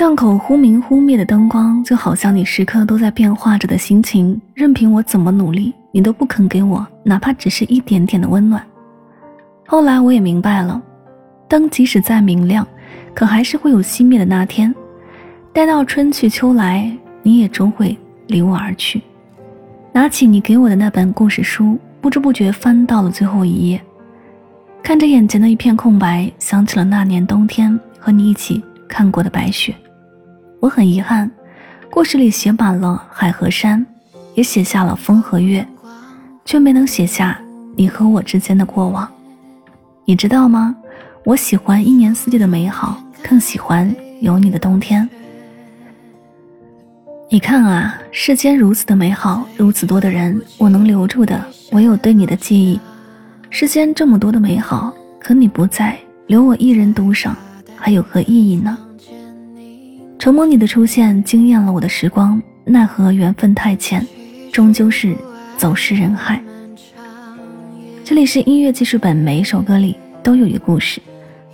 巷口忽明忽灭的灯光，就好像你时刻都在变化着的心情。任凭我怎么努力，你都不肯给我哪怕只是一点点的温暖。后来我也明白了，灯即使再明亮，可还是会有熄灭的那天。待到春去秋来，你也终会离我而去。拿起你给我的那本故事书，不知不觉翻到了最后一页，看着眼前的一片空白，想起了那年冬天和你一起看过的白雪。我很遗憾，故事里写满了海和山，也写下了风和月，却没能写下你和我之间的过往。你知道吗？我喜欢一年四季的美好，更喜欢有你的冬天。你看啊，世间如此的美好，如此多的人，我能留住的唯有对你的记忆。世间这么多的美好，可你不在，留我一人独赏，还有何意义呢？承蒙你的出现，惊艳了我的时光，奈何缘分太浅，终究是走失人海。这里是音乐记事本，每一首歌里都有一个故事，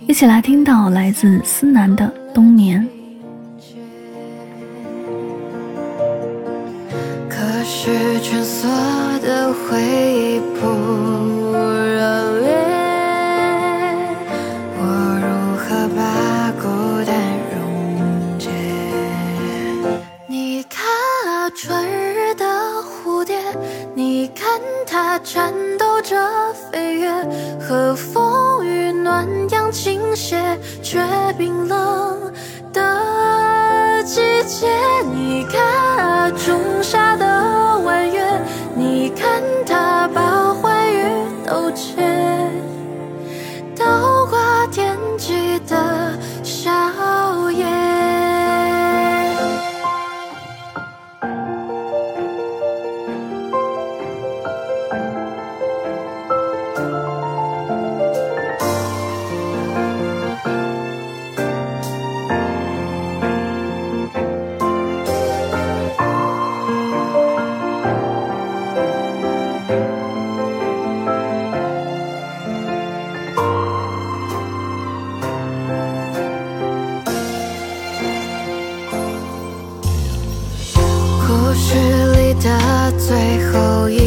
一起来听到来自思南的《冬眠》。可是蜷缩的回忆颤抖着飞越，和风与暖阳倾斜，却冰冷的季节。你看啊，仲故事里的最后一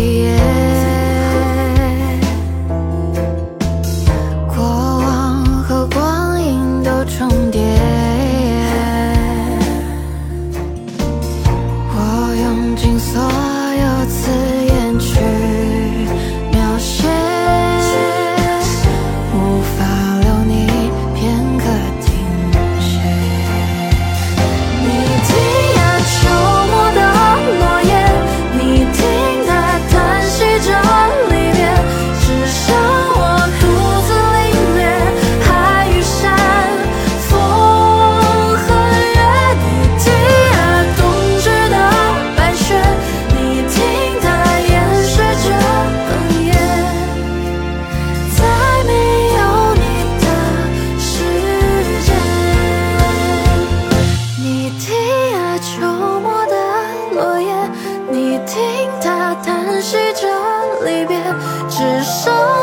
离别只剩